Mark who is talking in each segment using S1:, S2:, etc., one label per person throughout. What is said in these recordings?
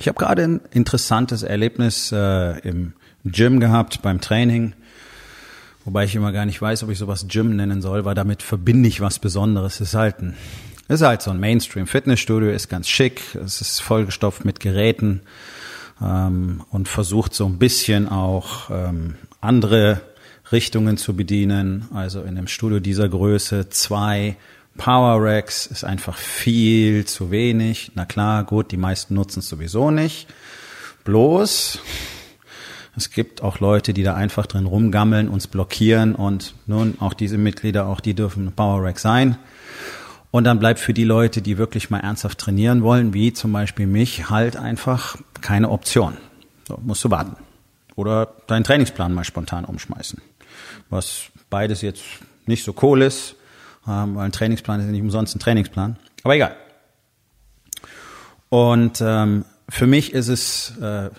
S1: Ich habe gerade ein interessantes Erlebnis äh, im Gym gehabt beim Training, wobei ich immer gar nicht weiß, ob ich sowas Gym nennen soll, weil damit verbinde ich was Besonderes. Es ist halt ein, ist halt so ein Mainstream Fitnessstudio, ist ganz schick, es ist vollgestopft mit Geräten ähm, und versucht so ein bisschen auch ähm, andere Richtungen zu bedienen. Also in einem Studio dieser Größe zwei Power Racks ist einfach viel zu wenig. Na klar, gut, die meisten nutzen es sowieso nicht. Bloß, es gibt auch Leute, die da einfach drin rumgammeln, uns blockieren und nun auch diese Mitglieder, auch die dürfen Power Rack sein. Und dann bleibt für die Leute, die wirklich mal ernsthaft trainieren wollen, wie zum Beispiel mich, halt einfach keine Option. So, musst du warten. Oder deinen Trainingsplan mal spontan umschmeißen. Was beides jetzt nicht so cool ist, ähm, weil ein Trainingsplan ist ja nicht umsonst ein Trainingsplan. Aber egal. Und ähm, für mich ist es äh,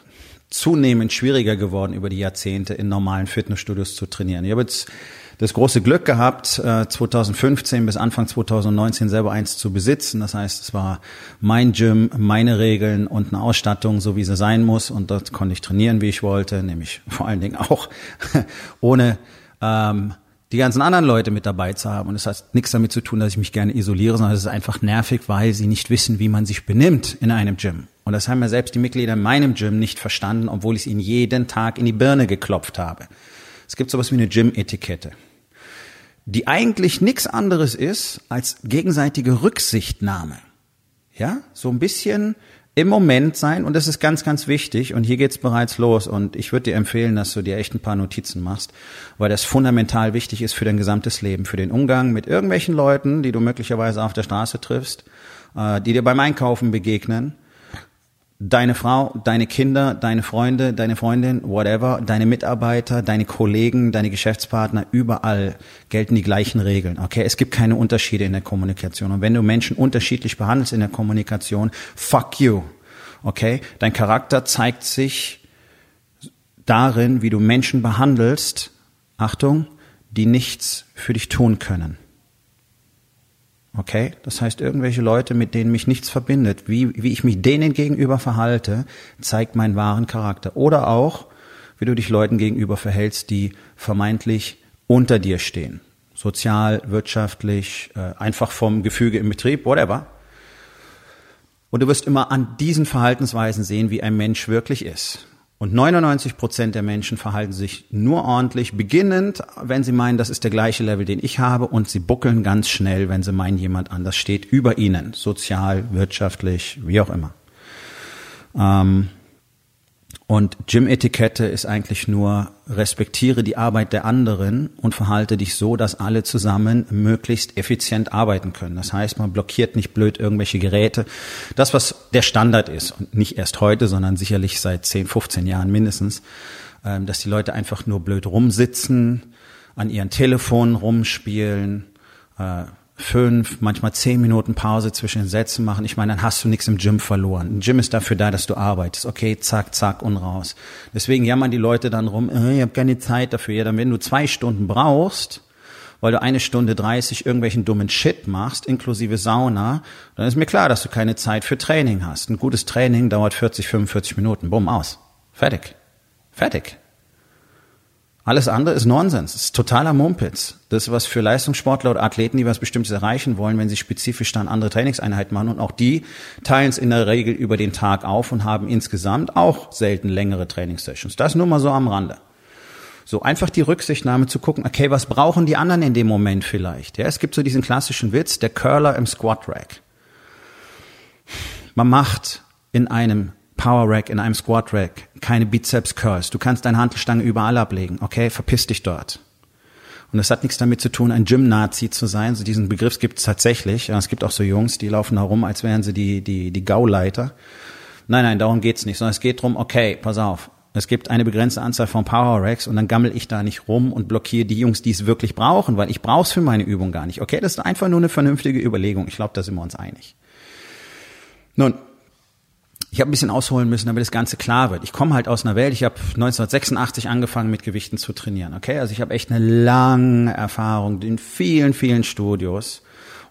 S1: zunehmend schwieriger geworden, über die Jahrzehnte in normalen Fitnessstudios zu trainieren. Ich habe jetzt das große Glück gehabt, äh, 2015 bis Anfang 2019 selber eins zu besitzen. Das heißt, es war mein Gym, meine Regeln und eine Ausstattung, so wie sie sein muss. Und dort konnte ich trainieren, wie ich wollte, nämlich vor allen Dingen auch ohne ähm, die ganzen anderen Leute mit dabei zu haben. Und es hat nichts damit zu tun, dass ich mich gerne isoliere, sondern es ist einfach nervig, weil sie nicht wissen, wie man sich benimmt in einem Gym. Und das haben ja selbst die Mitglieder in meinem Gym nicht verstanden, obwohl ich es ihnen jeden Tag in die Birne geklopft habe. Es gibt sowas wie eine Gym-Etikette, die eigentlich nichts anderes ist als gegenseitige Rücksichtnahme. Ja, so ein bisschen im Moment sein und das ist ganz, ganz wichtig und hier geht's bereits los und ich würde dir empfehlen, dass du dir echt ein paar Notizen machst, weil das fundamental wichtig ist für dein gesamtes Leben, für den Umgang mit irgendwelchen Leuten, die du möglicherweise auf der Straße triffst, äh, die dir beim Einkaufen begegnen, deine Frau, deine Kinder, deine Freunde, deine Freundin, whatever, deine Mitarbeiter, deine Kollegen, deine Geschäftspartner, überall gelten die gleichen Regeln. Okay, es gibt keine Unterschiede in der Kommunikation. Und wenn du Menschen unterschiedlich behandelst in der Kommunikation, fuck you. Okay, dein Charakter zeigt sich darin, wie du Menschen behandelst. Achtung, die nichts für dich tun können. Okay? Das heißt, irgendwelche Leute, mit denen mich nichts verbindet, wie, wie ich mich denen gegenüber verhalte, zeigt meinen wahren Charakter. Oder auch, wie du dich Leuten gegenüber verhältst, die vermeintlich unter dir stehen. Sozial, wirtschaftlich, äh, einfach vom Gefüge im Betrieb, whatever. Und du wirst immer an diesen Verhaltensweisen sehen, wie ein Mensch wirklich ist. Und 99 Prozent der Menschen verhalten sich nur ordentlich, beginnend, wenn sie meinen, das ist der gleiche Level, den ich habe, und sie buckeln ganz schnell, wenn sie meinen, jemand anders steht über ihnen, sozial, wirtschaftlich, wie auch immer. Ähm, und Gym-Etikette ist eigentlich nur, respektiere die Arbeit der anderen und verhalte dich so, dass alle zusammen möglichst effizient arbeiten können. Das heißt, man blockiert nicht blöd irgendwelche Geräte. Das, was der Standard ist, und nicht erst heute, sondern sicherlich seit 10, 15 Jahren mindestens, ähm, dass die Leute einfach nur blöd rumsitzen, an ihren Telefonen rumspielen, äh, fünf, manchmal zehn Minuten Pause zwischen den Sätzen machen. Ich meine, dann hast du nichts im Gym verloren. Ein Gym ist dafür da, dass du arbeitest. Okay, zack, zack und raus. Deswegen jammern die Leute dann rum, äh, ich habe keine Zeit dafür. Ja, dann wenn du zwei Stunden brauchst, weil du eine Stunde dreißig irgendwelchen dummen Shit machst, inklusive Sauna, dann ist mir klar, dass du keine Zeit für Training hast. Ein gutes Training dauert 40, 45 Minuten. Bumm, aus. Fertig. Fertig. Alles andere ist Nonsens, ist totaler Mumpitz. Das ist was für Leistungssportler oder Athleten, die was Bestimmtes erreichen wollen, wenn sie spezifisch dann andere Trainingseinheiten machen. Und auch die teilen es in der Regel über den Tag auf und haben insgesamt auch selten längere Trainingssessions. Das nur mal so am Rande. So einfach die Rücksichtnahme zu gucken, okay, was brauchen die anderen in dem Moment vielleicht? Ja, es gibt so diesen klassischen Witz, der Curler im Squat Rack. Man macht in einem Power Rack, in einem Squat Rack, keine Bizeps Curls. Du kannst deine Hantelstange überall ablegen. Okay, verpiss dich dort. Und das hat nichts damit zu tun, ein Gym-Nazi zu sein. So diesen Begriff gibt es tatsächlich. Es gibt auch so Jungs, die laufen da rum, als wären sie die, die, die Gauleiter. Nein, nein, darum geht's nicht, sondern es geht drum, okay, pass auf, es gibt eine begrenzte Anzahl von Power Racks und dann gammel ich da nicht rum und blockiere die Jungs, die es wirklich brauchen, weil ich brauche es für meine Übung gar nicht. Okay, das ist einfach nur eine vernünftige Überlegung. Ich glaube, da sind wir uns einig. Nun, ich habe ein bisschen ausholen müssen, damit das Ganze klar wird. Ich komme halt aus einer Welt, ich habe 1986 angefangen mit Gewichten zu trainieren. Okay, also ich habe echt eine lange Erfahrung in vielen, vielen Studios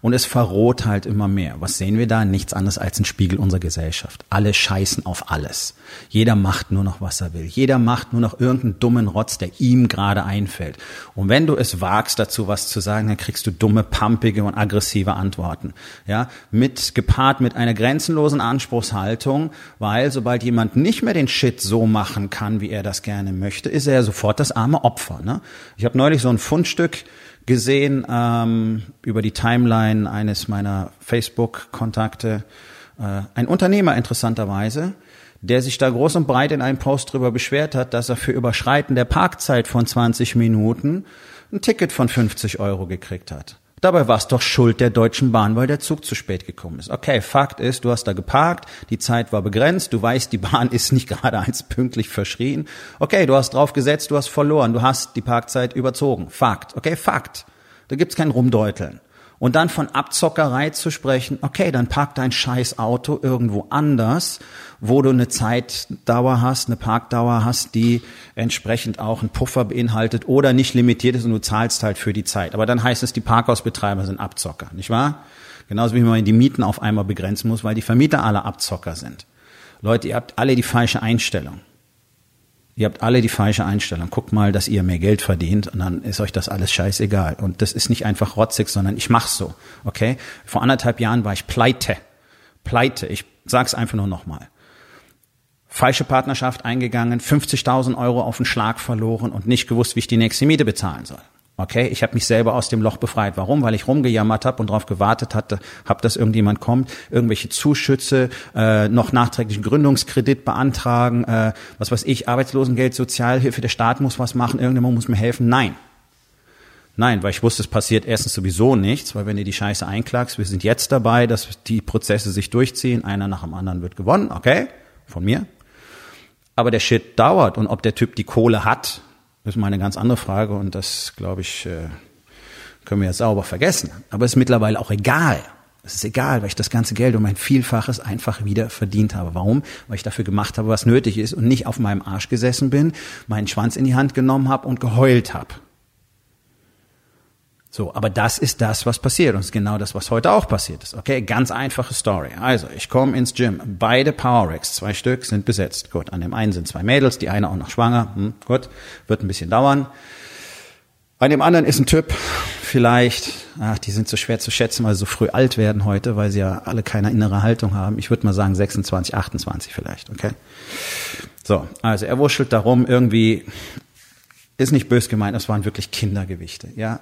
S1: und es verroht halt immer mehr. Was sehen wir da? Nichts anderes als ein Spiegel unserer Gesellschaft. Alle scheißen auf alles. Jeder macht nur noch, was er will. Jeder macht nur noch irgendeinen dummen Rotz, der ihm gerade einfällt. Und wenn du es wagst, dazu was zu sagen, dann kriegst du dumme, pampige und aggressive Antworten. Ja, mit, gepaart mit einer grenzenlosen Anspruchshaltung, weil sobald jemand nicht mehr den Shit so machen kann, wie er das gerne möchte, ist er ja sofort das arme Opfer. Ne? Ich habe neulich so ein Fundstück gesehen ähm, über die Timeline eines meiner Facebook-Kontakte. Äh, ein Unternehmer interessanterweise, der sich da groß und breit in einem Post drüber beschwert hat, dass er für Überschreiten der Parkzeit von 20 Minuten ein Ticket von 50 Euro gekriegt hat. Dabei war es doch Schuld der Deutschen Bahn, weil der Zug zu spät gekommen ist. Okay, Fakt ist, du hast da geparkt, die Zeit war begrenzt, du weißt, die Bahn ist nicht gerade eins pünktlich verschrien. Okay, du hast drauf gesetzt, du hast verloren, du hast die Parkzeit überzogen. Fakt. Okay, Fakt. Da gibt's kein Rumdeuteln. Und dann von Abzockerei zu sprechen, okay, dann park dein scheiß Auto irgendwo anders, wo du eine Zeitdauer hast, eine Parkdauer hast, die entsprechend auch einen Puffer beinhaltet oder nicht limitiert ist und du zahlst halt für die Zeit. Aber dann heißt es, die Parkhausbetreiber sind Abzocker, nicht wahr? Genauso wie man die Mieten auf einmal begrenzen muss, weil die Vermieter alle Abzocker sind. Leute, ihr habt alle die falsche Einstellung. Ihr habt alle die falsche Einstellung. Guckt mal, dass ihr mehr Geld verdient und dann ist euch das alles scheißegal. Und das ist nicht einfach rotzig, sondern ich mach's so. Okay? Vor anderthalb Jahren war ich pleite. Pleite. Ich sag's einfach nur nochmal. Falsche Partnerschaft eingegangen, 50.000 Euro auf den Schlag verloren und nicht gewusst, wie ich die nächste Miete bezahlen soll. Okay, ich habe mich selber aus dem Loch befreit. Warum? Weil ich rumgejammert habe und darauf gewartet hatte, habe, dass irgendjemand kommt, irgendwelche Zuschüsse, äh, noch nachträglichen Gründungskredit beantragen, äh, was weiß ich, Arbeitslosengeld, Sozialhilfe, der Staat muss was machen, irgendjemand muss mir helfen. Nein. Nein, weil ich wusste, es passiert erstens sowieso nichts, weil wenn du die Scheiße einklagst, wir sind jetzt dabei, dass die Prozesse sich durchziehen, einer nach dem anderen wird gewonnen, okay, von mir. Aber der Shit dauert und ob der Typ die Kohle hat, ist mal eine ganz andere Frage und das, glaube ich, äh, können wir jetzt sauber vergessen. Aber es ist mittlerweile auch egal. Es ist egal, weil ich das ganze Geld um ein Vielfaches einfach wieder verdient habe. Warum? Weil ich dafür gemacht habe, was nötig ist und nicht auf meinem Arsch gesessen bin, meinen Schwanz in die Hand genommen habe und geheult habe. So, aber das ist das, was passiert und ist genau das, was heute auch passiert ist. Okay, ganz einfache Story. Also, ich komme ins Gym, beide Power Racks, zwei Stück, sind besetzt. Gut, an dem einen sind zwei Mädels, die eine auch noch schwanger. Hm, gut, wird ein bisschen dauern. An dem anderen ist ein Typ, vielleicht, ach, die sind so schwer zu schätzen, weil sie so früh alt werden heute, weil sie ja alle keine innere Haltung haben. Ich würde mal sagen 26, 28 vielleicht, okay? So, also er wurschtelt darum, irgendwie ist nicht bös gemeint, das waren wirklich Kindergewichte, ja.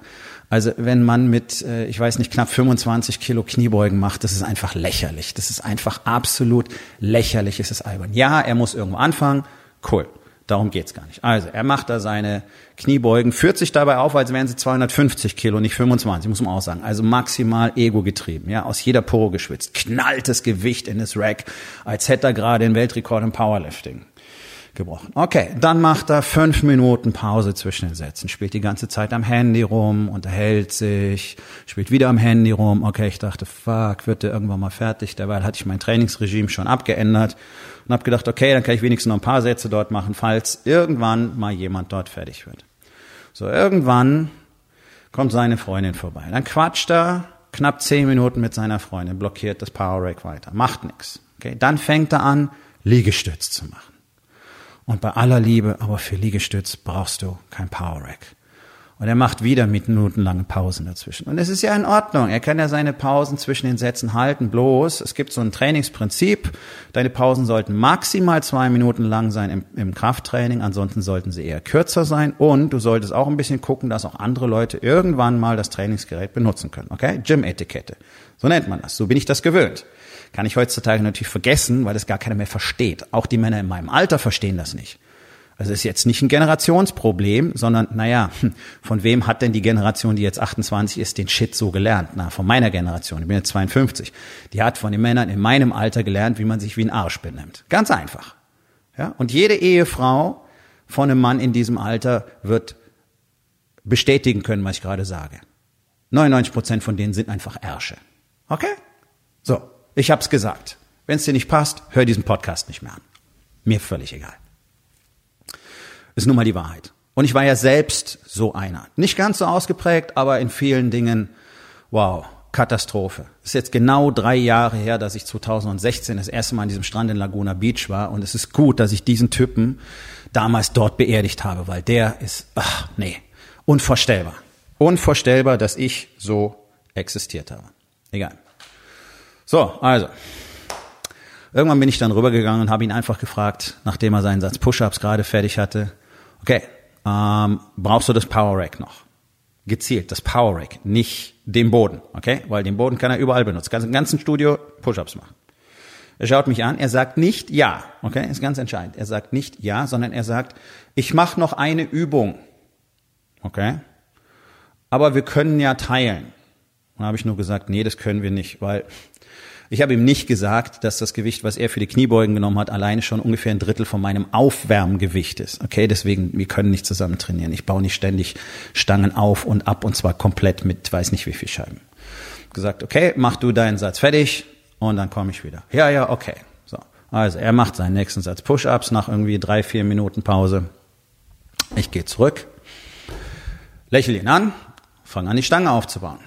S1: Also wenn man mit, äh, ich weiß nicht, knapp 25 Kilo Kniebeugen macht, das ist einfach lächerlich. Das ist einfach absolut lächerlich, es ist albern. Ja, er muss irgendwo anfangen, cool. Darum geht's gar nicht. Also, er macht da seine Kniebeugen, führt sich dabei auf, als wären sie 250 Kilo, nicht 25, muss man auch sagen. Also maximal ego getrieben, ja, aus jeder Pore geschwitzt, knallt das Gewicht in das Rack, als hätte er gerade den Weltrekord im Powerlifting gebrochen. Okay, dann macht er fünf Minuten Pause zwischen den Sätzen, spielt die ganze Zeit am Handy rum, unterhält sich, spielt wieder am Handy rum. Okay, ich dachte, fuck, wird der irgendwann mal fertig. Derweil hatte ich mein Trainingsregime schon abgeändert und habe gedacht, okay, dann kann ich wenigstens noch ein paar Sätze dort machen, falls irgendwann mal jemand dort fertig wird. So, irgendwann kommt seine Freundin vorbei. Dann quatscht er knapp zehn Minuten mit seiner Freundin, blockiert das Power Rack weiter, macht nichts. Okay, dann fängt er an, Liegestütz zu machen. Und bei aller Liebe, aber für Liegestütz brauchst du kein Power Rack. Und er macht wieder minutenlange Pausen dazwischen. Und es ist ja in Ordnung. Er kann ja seine Pausen zwischen den Sätzen halten. Bloß, es gibt so ein Trainingsprinzip. Deine Pausen sollten maximal zwei Minuten lang sein im, im, Krafttraining. Ansonsten sollten sie eher kürzer sein. Und du solltest auch ein bisschen gucken, dass auch andere Leute irgendwann mal das Trainingsgerät benutzen können. Okay? Gym-Etikette. So nennt man das. So bin ich das gewöhnt. Kann ich heutzutage natürlich vergessen, weil das gar keiner mehr versteht. Auch die Männer in meinem Alter verstehen das nicht. Also ist jetzt nicht ein Generationsproblem, sondern naja, von wem hat denn die Generation, die jetzt 28 ist, den Shit so gelernt? Na, von meiner Generation, ich bin jetzt 52. Die hat von den Männern in meinem Alter gelernt, wie man sich wie ein Arsch benimmt. Ganz einfach. Ja? Und jede Ehefrau von einem Mann in diesem Alter wird bestätigen können, was ich gerade sage. 99 Prozent von denen sind einfach Ärsche. Okay? So, ich hab's gesagt. Wenn es dir nicht passt, hör diesen Podcast nicht mehr an. Mir völlig egal. Ist nun mal die Wahrheit. Und ich war ja selbst so einer. Nicht ganz so ausgeprägt, aber in vielen Dingen, wow, Katastrophe. Ist jetzt genau drei Jahre her, dass ich 2016 das erste Mal an diesem Strand in Laguna Beach war. Und es ist gut, dass ich diesen Typen damals dort beerdigt habe, weil der ist, ach nee, unvorstellbar. Unvorstellbar, dass ich so existiert habe. Egal. So, also. Irgendwann bin ich dann rübergegangen und habe ihn einfach gefragt, nachdem er seinen Satz Push-Ups gerade fertig hatte, okay, ähm, brauchst du das Power Rack noch? Gezielt, das Power Rack, nicht den Boden, okay? Weil den Boden kann er überall benutzen. Im ganzen Studio Push-Ups machen. Er schaut mich an, er sagt nicht ja, okay? Ist ganz entscheidend. Er sagt nicht ja, sondern er sagt, ich mache noch eine Übung, okay? Aber wir können ja teilen. Dann habe ich nur gesagt, nee, das können wir nicht, weil ich habe ihm nicht gesagt, dass das Gewicht, was er für die Kniebeugen genommen hat, alleine schon ungefähr ein Drittel von meinem Aufwärmgewicht ist. Okay, deswegen, wir können nicht zusammen trainieren. Ich baue nicht ständig Stangen auf und ab und zwar komplett mit weiß nicht wie viel Scheiben. Gesagt, okay, mach du deinen Satz fertig und dann komme ich wieder. Ja, ja, okay. So. Also er macht seinen nächsten Satz Push-Ups nach irgendwie drei, vier Minuten Pause. Ich gehe zurück, lächle ihn an, fange an, die Stange aufzubauen.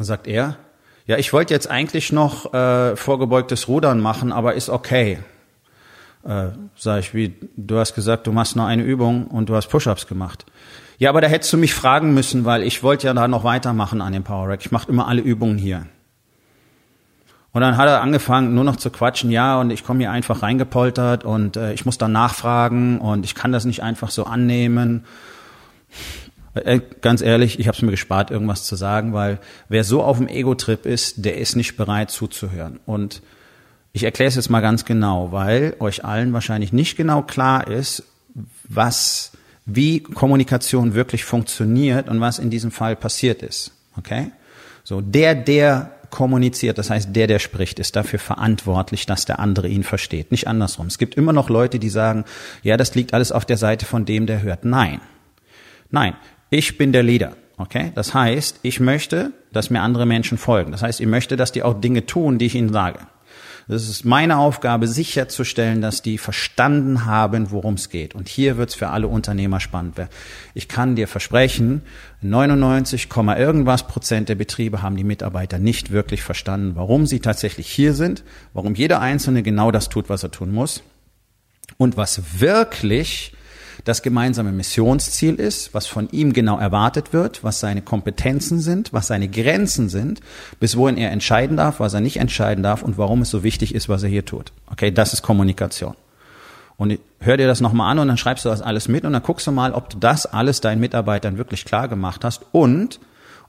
S1: Dann sagt er, ja, ich wollte jetzt eigentlich noch äh, vorgebeugtes Rudern machen, aber ist okay. Äh, sag ich, wie, du hast gesagt, du machst nur eine Übung und du hast Push-Ups gemacht. Ja, aber da hättest du mich fragen müssen, weil ich wollte ja da noch weitermachen an dem Power Rack. Ich mache immer alle Übungen hier. Und dann hat er angefangen, nur noch zu quatschen, ja, und ich komme hier einfach reingepoltert und äh, ich muss dann nachfragen und ich kann das nicht einfach so annehmen. Äh, ganz ehrlich, ich habe es mir gespart, irgendwas zu sagen, weil wer so auf dem Ego-Trip ist, der ist nicht bereit zuzuhören. Und ich erkläre es jetzt mal ganz genau, weil euch allen wahrscheinlich nicht genau klar ist, was, wie Kommunikation wirklich funktioniert und was in diesem Fall passiert ist. Okay? So, der, der kommuniziert, das heißt, der, der spricht, ist dafür verantwortlich, dass der andere ihn versteht. Nicht andersrum. Es gibt immer noch Leute, die sagen, ja, das liegt alles auf der Seite von dem, der hört. Nein. Nein, ich bin der Leader. Okay? Das heißt, ich möchte, dass mir andere Menschen folgen. Das heißt, ich möchte, dass die auch Dinge tun, die ich ihnen sage. Das ist meine Aufgabe, sicherzustellen, dass die verstanden haben, worum es geht. Und hier wird's für alle Unternehmer spannend. Ich kann dir versprechen, 99, irgendwas Prozent der Betriebe haben die Mitarbeiter nicht wirklich verstanden, warum sie tatsächlich hier sind, warum jeder Einzelne genau das tut, was er tun muss und was wirklich das gemeinsame Missionsziel ist, was von ihm genau erwartet wird, was seine Kompetenzen sind, was seine Grenzen sind, bis wohin er entscheiden darf, was er nicht entscheiden darf und warum es so wichtig ist, was er hier tut. Okay, das ist Kommunikation. Und hör dir das nochmal an und dann schreibst du das alles mit und dann guckst du mal, ob du das alles deinen Mitarbeitern wirklich klar gemacht hast und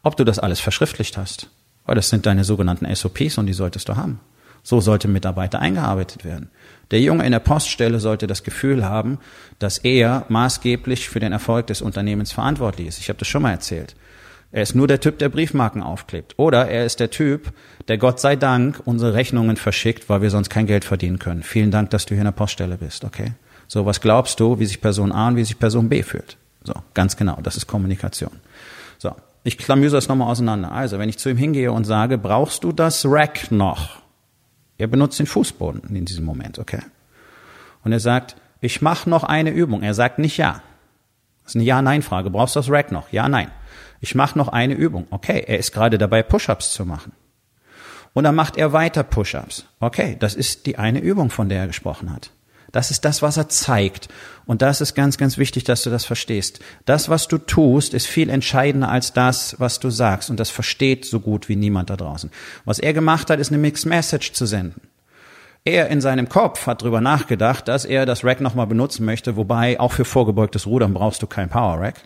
S1: ob du das alles verschriftlicht hast. Weil das sind deine sogenannten SOPs und die solltest du haben. So sollte Mitarbeiter eingearbeitet werden. Der Junge in der Poststelle sollte das Gefühl haben, dass er maßgeblich für den Erfolg des Unternehmens verantwortlich ist. Ich habe das schon mal erzählt. Er ist nur der Typ, der Briefmarken aufklebt. Oder er ist der Typ, der Gott sei Dank unsere Rechnungen verschickt, weil wir sonst kein Geld verdienen können. Vielen Dank, dass du hier in der Poststelle bist, okay? So, was glaubst du, wie sich Person A und wie sich Person B fühlt? So, ganz genau, das ist Kommunikation. So, ich klamüse das nochmal auseinander. Also, wenn ich zu ihm hingehe und sage, brauchst du das Rack noch? Er benutzt den Fußboden in diesem Moment, okay? Und er sagt, ich mache noch eine Übung. Er sagt nicht ja. Das ist eine Ja-Nein-Frage. Brauchst du das Rack noch? Ja, nein. Ich mache noch eine Übung. Okay, er ist gerade dabei, Push-ups zu machen. Und dann macht er weiter Push-ups. Okay, das ist die eine Übung, von der er gesprochen hat. Das ist das, was er zeigt. Und das ist ganz, ganz wichtig, dass du das verstehst. Das, was du tust, ist viel entscheidender als das, was du sagst. Und das versteht so gut wie niemand da draußen. Was er gemacht hat, ist eine Mixed Message zu senden. Er in seinem Kopf hat drüber nachgedacht, dass er das Rack nochmal benutzen möchte, wobei auch für vorgebeugtes Rudern brauchst du kein Power Rack.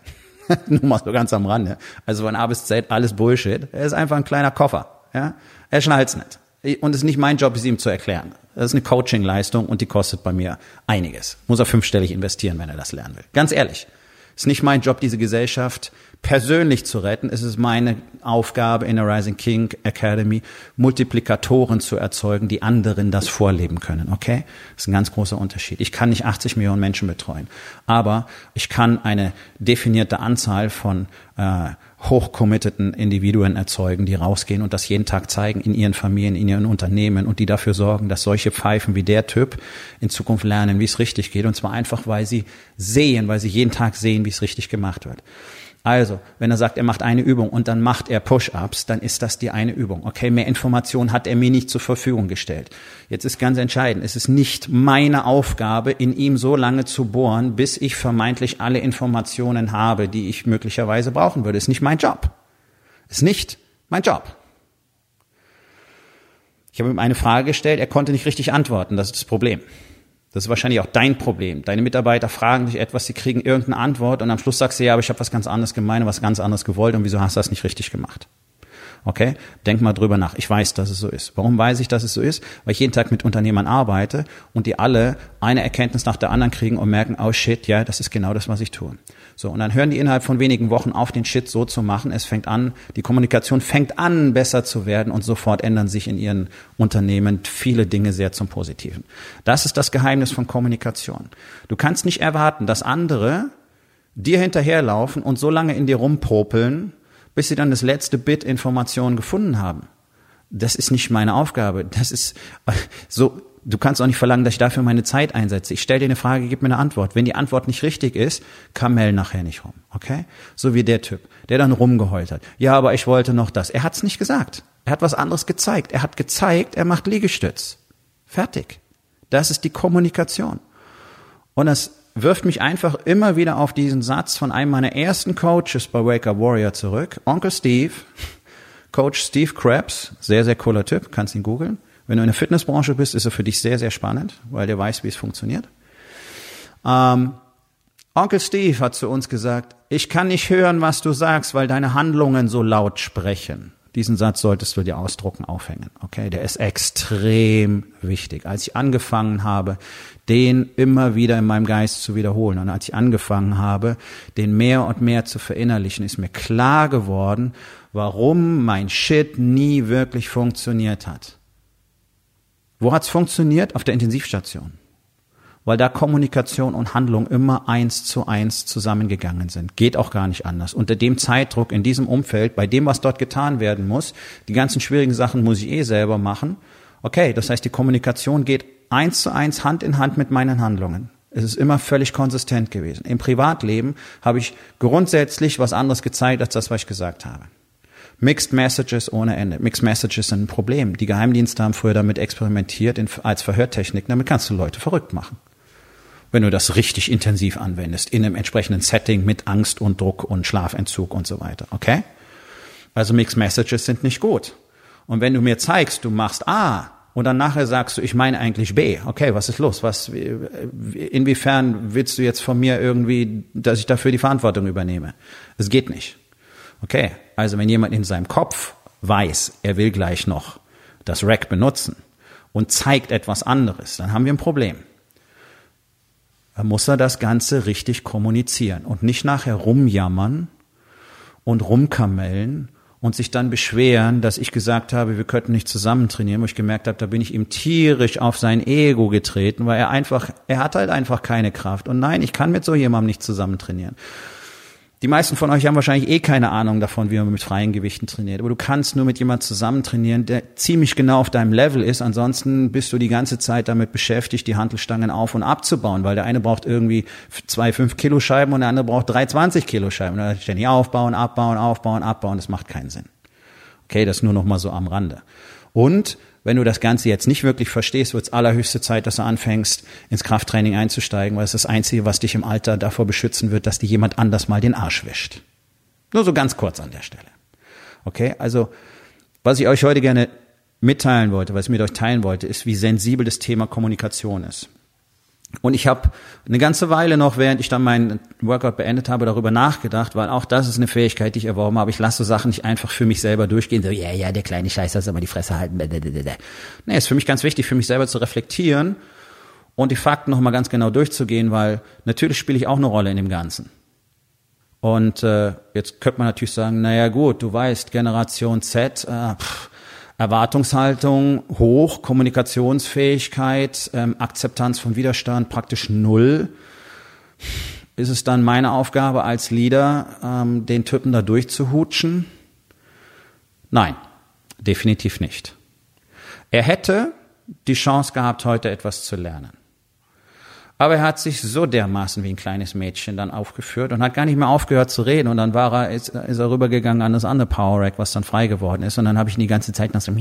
S1: Nur mal so ganz am Rande. Also von A bis Z alles Bullshit. Er ist einfach ein kleiner Koffer. Ja? Er schnallt's nicht. Und es ist nicht mein Job, es ihm zu erklären. Das ist eine Coaching-Leistung und die kostet bei mir einiges. Muss er fünfstellig investieren, wenn er das lernen will. Ganz ehrlich. Es ist nicht mein Job, diese Gesellschaft persönlich zu retten. Es ist meine Aufgabe in der Rising King Academy, Multiplikatoren zu erzeugen, die anderen das vorleben können. Okay? Das ist ein ganz großer Unterschied. Ich kann nicht 80 Millionen Menschen betreuen, aber ich kann eine definierte Anzahl von äh, hochcommitteden Individuen erzeugen, die rausgehen und das jeden Tag zeigen in ihren Familien, in ihren Unternehmen und die dafür sorgen, dass solche Pfeifen wie der Typ in Zukunft lernen, wie es richtig geht. Und zwar einfach, weil sie sehen, weil sie jeden Tag sehen, wie es richtig gemacht wird. Also, wenn er sagt, er macht eine Übung und dann macht er Push-ups, dann ist das die eine Übung. Okay, mehr Informationen hat er mir nicht zur Verfügung gestellt. Jetzt ist ganz entscheidend, es ist nicht meine Aufgabe, in ihm so lange zu bohren, bis ich vermeintlich alle Informationen habe, die ich möglicherweise brauchen würde. Ist nicht mein Job. Ist nicht mein Job. Ich habe ihm eine Frage gestellt, er konnte nicht richtig antworten, das ist das Problem. Das ist wahrscheinlich auch dein Problem. Deine Mitarbeiter fragen dich etwas, sie kriegen irgendeine Antwort und am Schluss sagst du, ja, aber ich habe was ganz anderes gemeint, was ganz anderes gewollt und wieso hast du das nicht richtig gemacht? Okay? Denk mal drüber nach. Ich weiß, dass es so ist. Warum weiß ich, dass es so ist? Weil ich jeden Tag mit Unternehmern arbeite und die alle eine Erkenntnis nach der anderen kriegen und merken, oh shit, ja, das ist genau das, was ich tue. So, und dann hören die innerhalb von wenigen Wochen auf, den Shit so zu machen. Es fängt an, die Kommunikation fängt an, besser zu werden und sofort ändern sich in ihren Unternehmen viele Dinge sehr zum Positiven. Das ist das Geheimnis von Kommunikation. Du kannst nicht erwarten, dass andere dir hinterherlaufen und so lange in dir rumpopeln, bis sie dann das letzte Bit Information gefunden haben. Das ist nicht meine Aufgabe. Das ist so, du kannst auch nicht verlangen, dass ich dafür meine Zeit einsetze. Ich stelle dir eine Frage, gib mir eine Antwort. Wenn die Antwort nicht richtig ist, kamell nachher nicht rum. Okay? So wie der Typ, der dann rumgeheult hat. Ja, aber ich wollte noch das. Er hat's nicht gesagt. Er hat was anderes gezeigt. Er hat gezeigt, er macht Liegestütz. Fertig. Das ist die Kommunikation. Und das wirft mich einfach immer wieder auf diesen Satz von einem meiner ersten Coaches bei Wake Up Warrior zurück. Onkel Steve, Coach Steve Krabs, sehr, sehr cooler Typ, kannst ihn googeln. Wenn du in der Fitnessbranche bist, ist er für dich sehr, sehr spannend, weil der weiß, wie es funktioniert. Ähm, Onkel Steve hat zu uns gesagt, ich kann nicht hören, was du sagst, weil deine Handlungen so laut sprechen. Diesen Satz solltest du dir ausdrucken, aufhängen. Okay, der ist extrem wichtig. Als ich angefangen habe, den immer wieder in meinem Geist zu wiederholen und als ich angefangen habe, den mehr und mehr zu verinnerlichen, ist mir klar geworden, warum mein Shit nie wirklich funktioniert hat. Wo hat's funktioniert? Auf der Intensivstation weil da Kommunikation und Handlung immer eins zu eins zusammengegangen sind. Geht auch gar nicht anders. Unter dem Zeitdruck, in diesem Umfeld, bei dem, was dort getan werden muss, die ganzen schwierigen Sachen muss ich eh selber machen. Okay, das heißt, die Kommunikation geht eins zu eins Hand in Hand mit meinen Handlungen. Es ist immer völlig konsistent gewesen. Im Privatleben habe ich grundsätzlich was anderes gezeigt, als das, was ich gesagt habe. Mixed Messages ohne Ende. Mixed Messages sind ein Problem. Die Geheimdienste haben früher damit experimentiert als Verhörtechnik. Damit kannst du Leute verrückt machen wenn du das richtig intensiv anwendest, in einem entsprechenden Setting mit Angst und Druck und Schlafentzug und so weiter. Okay? Also Mixed Messages sind nicht gut. Und wenn du mir zeigst, du machst A und dann nachher sagst du, ich meine eigentlich B, okay, was ist los? Was, inwiefern willst du jetzt von mir irgendwie, dass ich dafür die Verantwortung übernehme? Es geht nicht. Okay, also wenn jemand in seinem Kopf weiß, er will gleich noch das Rack benutzen und zeigt etwas anderes, dann haben wir ein Problem muss er das Ganze richtig kommunizieren und nicht nachher rumjammern und rumkamellen und sich dann beschweren, dass ich gesagt habe, wir könnten nicht zusammen trainieren, wo ich gemerkt habe, da bin ich ihm tierisch auf sein Ego getreten, weil er einfach, er hat halt einfach keine Kraft. Und nein, ich kann mit so jemandem nicht zusammen trainieren. Die meisten von euch haben wahrscheinlich eh keine Ahnung davon, wie man mit freien Gewichten trainiert. Aber du kannst nur mit jemand zusammen trainieren, der ziemlich genau auf deinem Level ist. Ansonsten bist du die ganze Zeit damit beschäftigt, die Handelstangen auf und abzubauen, weil der eine braucht irgendwie zwei fünf Kilo Scheiben und der andere braucht drei 20 Kilo Scheiben. Und ständig aufbauen, abbauen, aufbauen, abbauen. Das macht keinen Sinn. Okay, das nur noch mal so am Rande. Und wenn du das Ganze jetzt nicht wirklich verstehst, wird es allerhöchste Zeit, dass du anfängst, ins Krafttraining einzusteigen, weil es das Einzige, was dich im Alter davor beschützen wird, dass dir jemand anders mal den Arsch wischt. Nur so ganz kurz an der Stelle. Okay, also was ich euch heute gerne mitteilen wollte, was ich mit euch teilen wollte, ist, wie sensibel das Thema Kommunikation ist. Und ich habe eine ganze Weile noch, während ich dann meinen Workout beendet habe, darüber nachgedacht, weil auch das ist eine Fähigkeit, die ich erworben habe. Ich lasse so Sachen nicht einfach für mich selber durchgehen. So, ja, ja, der kleine Scheiß, soll mal die Fresse halten. Nee, ist für mich ganz wichtig, für mich selber zu reflektieren und die Fakten nochmal ganz genau durchzugehen, weil natürlich spiele ich auch eine Rolle in dem Ganzen. Und äh, jetzt könnte man natürlich sagen, naja gut, du weißt, Generation Z, äh, pff, Erwartungshaltung hoch, Kommunikationsfähigkeit, ähm, Akzeptanz von Widerstand praktisch null. Ist es dann meine Aufgabe als Leader, ähm, den Typen da durchzuhutschen? Nein, definitiv nicht. Er hätte die Chance gehabt, heute etwas zu lernen. Aber er hat sich so dermaßen wie ein kleines Mädchen dann aufgeführt und hat gar nicht mehr aufgehört zu reden. Und dann war er, ist, ist er rübergegangen an das andere Power Rack, was dann frei geworden ist. Und dann habe ich ihn die ganze Zeit nach so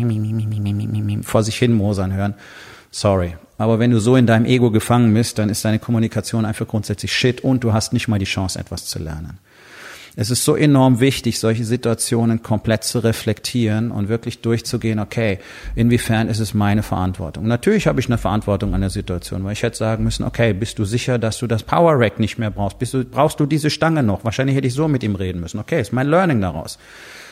S1: vor sich hin mosern hören. Sorry. Aber wenn du so in deinem Ego gefangen bist, dann ist deine Kommunikation einfach grundsätzlich shit und du hast nicht mal die Chance, etwas zu lernen. Es ist so enorm wichtig, solche Situationen komplett zu reflektieren und wirklich durchzugehen, okay, inwiefern ist es meine Verantwortung? Natürlich habe ich eine Verantwortung an der Situation, weil ich hätte sagen müssen, okay, bist du sicher, dass du das Power Rack nicht mehr brauchst? Bist du, brauchst du diese Stange noch? Wahrscheinlich hätte ich so mit ihm reden müssen. Okay, ist mein Learning daraus.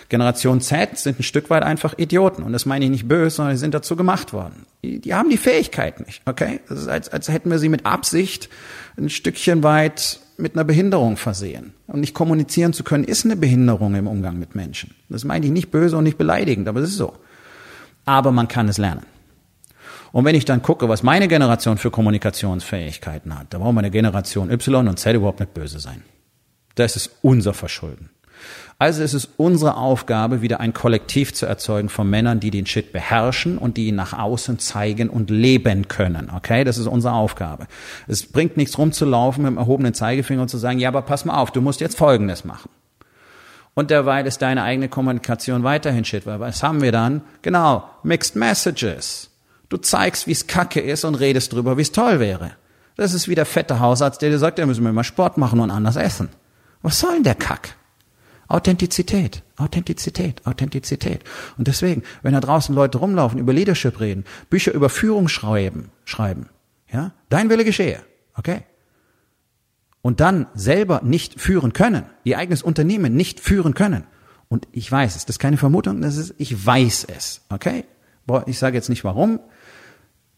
S1: Generation Z sind ein Stück weit einfach Idioten. Und das meine ich nicht böse, sondern sie sind dazu gemacht worden. Die, die haben die Fähigkeit nicht, okay? Das ist, als, als hätten wir sie mit Absicht ein Stückchen weit mit einer Behinderung versehen. Und nicht kommunizieren zu können, ist eine Behinderung im Umgang mit Menschen. Das meine ich nicht böse und nicht beleidigend, aber es ist so. Aber man kann es lernen. Und wenn ich dann gucke, was meine Generation für Kommunikationsfähigkeiten hat, da braucht meine Generation Y und Z überhaupt nicht böse sein. Das ist unser Verschulden. Also ist es unsere Aufgabe, wieder ein Kollektiv zu erzeugen von Männern, die den Shit beherrschen und die ihn nach außen zeigen und leben können. Okay, das ist unsere Aufgabe. Es bringt nichts rumzulaufen mit dem erhobenen Zeigefinger und zu sagen, ja, aber pass mal auf, du musst jetzt Folgendes machen. Und derweil ist deine eigene Kommunikation weiterhin Shit, weil was haben wir dann? Genau, Mixed Messages. Du zeigst, wie es kacke ist und redest drüber, wie es toll wäre. Das ist wie der fette Hausarzt, der dir sagt, ja, müssen wir mal Sport machen und anders essen. Was soll denn der Kack? Authentizität, Authentizität, Authentizität. Und deswegen, wenn da draußen Leute rumlaufen, über Leadership reden, Bücher über Führung schreiben, schreiben, ja, dein Wille geschehe, okay? Und dann selber nicht führen können, ihr eigenes Unternehmen nicht führen können. Und ich weiß es, das ist keine Vermutung, das ist, ich weiß es, okay? Boah, ich sage jetzt nicht warum,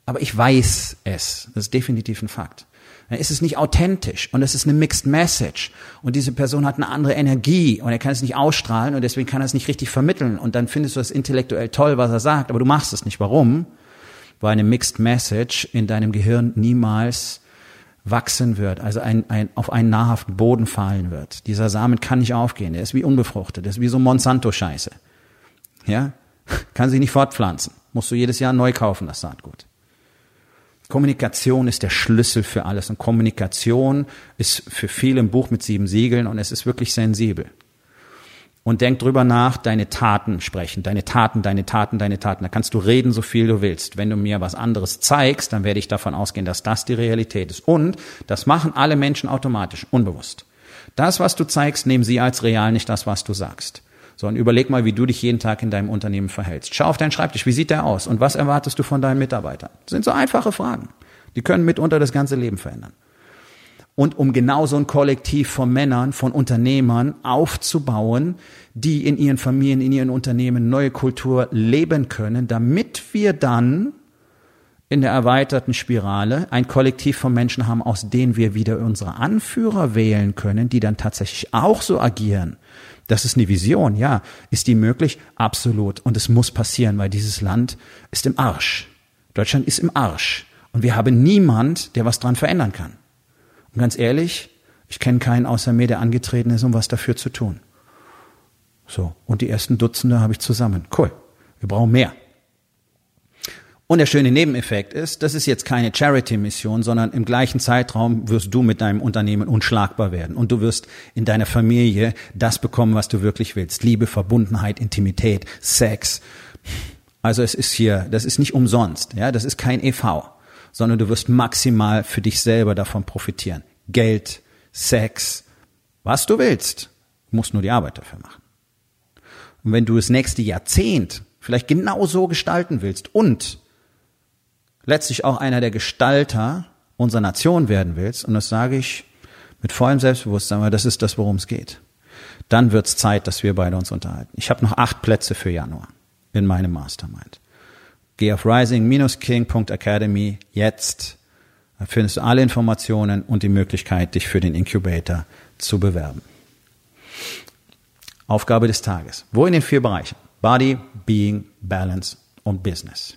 S1: aber ich weiß es. Das ist definitiv ein Fakt dann ist es nicht authentisch und es ist eine Mixed Message und diese Person hat eine andere Energie und er kann es nicht ausstrahlen und deswegen kann er es nicht richtig vermitteln und dann findest du es intellektuell toll, was er sagt, aber du machst es nicht. Warum? Weil eine Mixed Message in deinem Gehirn niemals wachsen wird, also ein, ein, auf einen nahrhaften Boden fallen wird. Dieser Samen kann nicht aufgehen, der ist wie unbefruchtet, der ist wie so Monsanto-Scheiße. Ja? Kann sich nicht fortpflanzen. Musst du jedes Jahr neu kaufen, das Saatgut. Kommunikation ist der Schlüssel für alles und Kommunikation ist für viele ein Buch mit sieben Siegeln und es ist wirklich sensibel. Und denk drüber nach, deine Taten sprechen, deine Taten, deine Taten, deine Taten. Da kannst du reden, so viel du willst. Wenn du mir was anderes zeigst, dann werde ich davon ausgehen, dass das die Realität ist. Und das machen alle Menschen automatisch, unbewusst. Das, was du zeigst, nehmen sie als real, nicht das, was du sagst sondern überleg mal, wie du dich jeden Tag in deinem Unternehmen verhältst. Schau auf deinen Schreibtisch, wie sieht der aus und was erwartest du von deinen Mitarbeitern? Das sind so einfache Fragen. Die können mitunter das ganze Leben verändern. Und um genau so ein Kollektiv von Männern, von Unternehmern aufzubauen, die in ihren Familien, in ihren Unternehmen neue Kultur leben können, damit wir dann in der erweiterten Spirale ein Kollektiv von Menschen haben, aus denen wir wieder unsere Anführer wählen können, die dann tatsächlich auch so agieren das ist eine Vision, ja. Ist die möglich? Absolut. Und es muss passieren, weil dieses Land ist im Arsch. Deutschland ist im Arsch. Und wir haben niemand, der was dran verändern kann. Und ganz ehrlich, ich kenne keinen außer mir, der angetreten ist, um was dafür zu tun. So. Und die ersten Dutzende habe ich zusammen. Cool. Wir brauchen mehr. Und der schöne Nebeneffekt ist, das ist jetzt keine Charity-Mission, sondern im gleichen Zeitraum wirst du mit deinem Unternehmen unschlagbar werden. Und du wirst in deiner Familie das bekommen, was du wirklich willst. Liebe, Verbundenheit, Intimität, Sex. Also es ist hier, das ist nicht umsonst, ja, das ist kein EV, sondern du wirst maximal für dich selber davon profitieren. Geld, Sex, was du willst. Musst nur die Arbeit dafür machen. Und wenn du das nächste Jahrzehnt vielleicht genau so gestalten willst und letztlich auch einer der Gestalter unserer Nation werden willst, und das sage ich mit vollem Selbstbewusstsein, weil das ist das, worum es geht, dann wird es Zeit, dass wir beide uns unterhalten. Ich habe noch acht Plätze für Januar in meinem Mastermind. Geh auf rising-king.academy jetzt. Da findest du alle Informationen und die Möglichkeit, dich für den Incubator zu bewerben. Aufgabe des Tages. Wo in den vier Bereichen? Body, Being, Balance und Business.